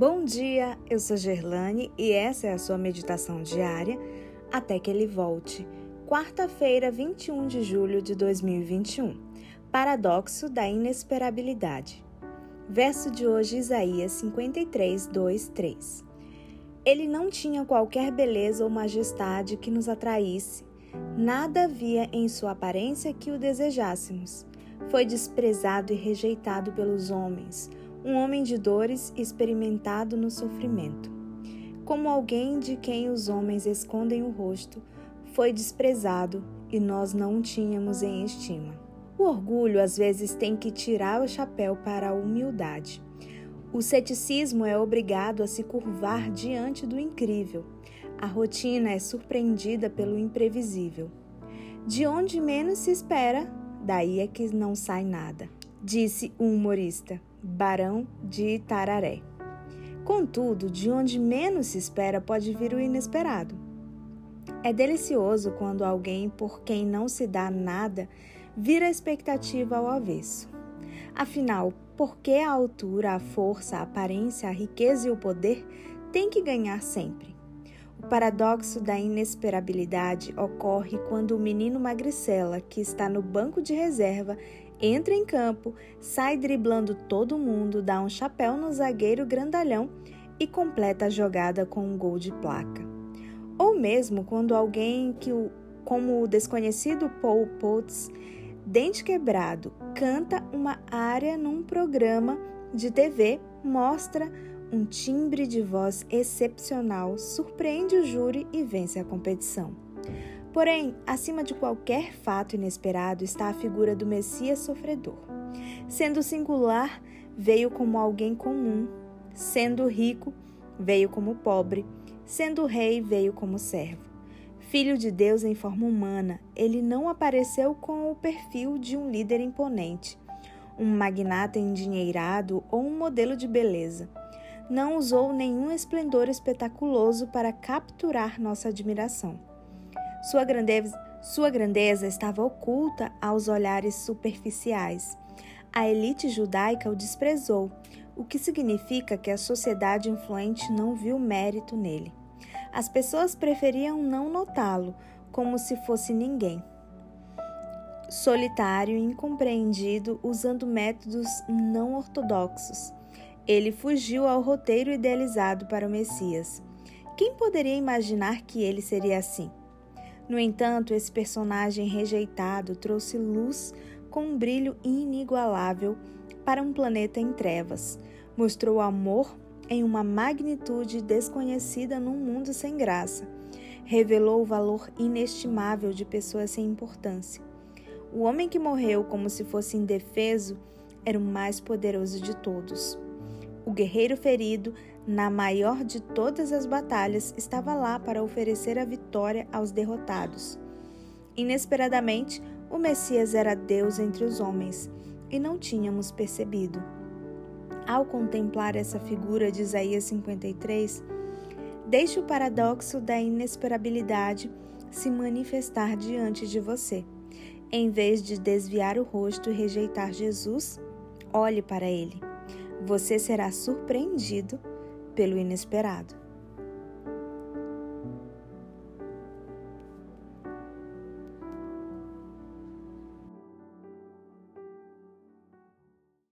Bom dia, eu sou Gerlane e essa é a sua meditação diária até que ele volte. Quarta-feira, 21 de julho de 2021. Paradoxo da inesperabilidade. Verso de hoje, Isaías 53, 2, 3. Ele não tinha qualquer beleza ou majestade que nos atraísse, nada havia em sua aparência que o desejássemos. Foi desprezado e rejeitado pelos homens um homem de dores experimentado no sofrimento. Como alguém de quem os homens escondem o rosto, foi desprezado e nós não o tínhamos em estima. O orgulho às vezes tem que tirar o chapéu para a humildade. O ceticismo é obrigado a se curvar diante do incrível. A rotina é surpreendida pelo imprevisível. De onde menos se espera, daí é que não sai nada, disse o humorista. Barão de Itararé. Contudo, de onde menos se espera pode vir o inesperado. É delicioso quando alguém por quem não se dá nada vira a expectativa ao avesso. Afinal, por que a altura, a força, a aparência, a riqueza e o poder têm que ganhar sempre? O paradoxo da inesperabilidade ocorre quando o menino magricela, que está no banco de reserva, entra em campo, sai driblando todo mundo, dá um chapéu no zagueiro grandalhão e completa a jogada com um gol de placa. Ou mesmo quando alguém que o, como o desconhecido Paul Potts, dente quebrado, canta uma área num programa de TV, mostra um timbre de voz excepcional, surpreende o júri e vence a competição. Porém, acima de qualquer fato inesperado está a figura do Messias sofredor. Sendo singular, veio como alguém comum. Sendo rico, veio como pobre. Sendo rei, veio como servo. Filho de Deus em forma humana, ele não apareceu com o perfil de um líder imponente, um magnata endinheirado ou um modelo de beleza. Não usou nenhum esplendor espetaculoso para capturar nossa admiração. Sua grandeza, sua grandeza estava oculta aos olhares superficiais. A elite judaica o desprezou, o que significa que a sociedade influente não viu mérito nele. As pessoas preferiam não notá-lo, como se fosse ninguém. Solitário e incompreendido, usando métodos não ortodoxos. Ele fugiu ao roteiro idealizado para o Messias. Quem poderia imaginar que ele seria assim? No entanto, esse personagem rejeitado trouxe luz com um brilho inigualável para um planeta em trevas. Mostrou amor em uma magnitude desconhecida num mundo sem graça. Revelou o valor inestimável de pessoas sem importância. O homem que morreu como se fosse indefeso era o mais poderoso de todos. O guerreiro ferido, na maior de todas as batalhas, estava lá para oferecer a vitória aos derrotados. Inesperadamente, o Messias era Deus entre os homens e não tínhamos percebido. Ao contemplar essa figura de Isaías 53, deixe o paradoxo da inesperabilidade se manifestar diante de você. Em vez de desviar o rosto e rejeitar Jesus, olhe para ele você será surpreendido pelo inesperado.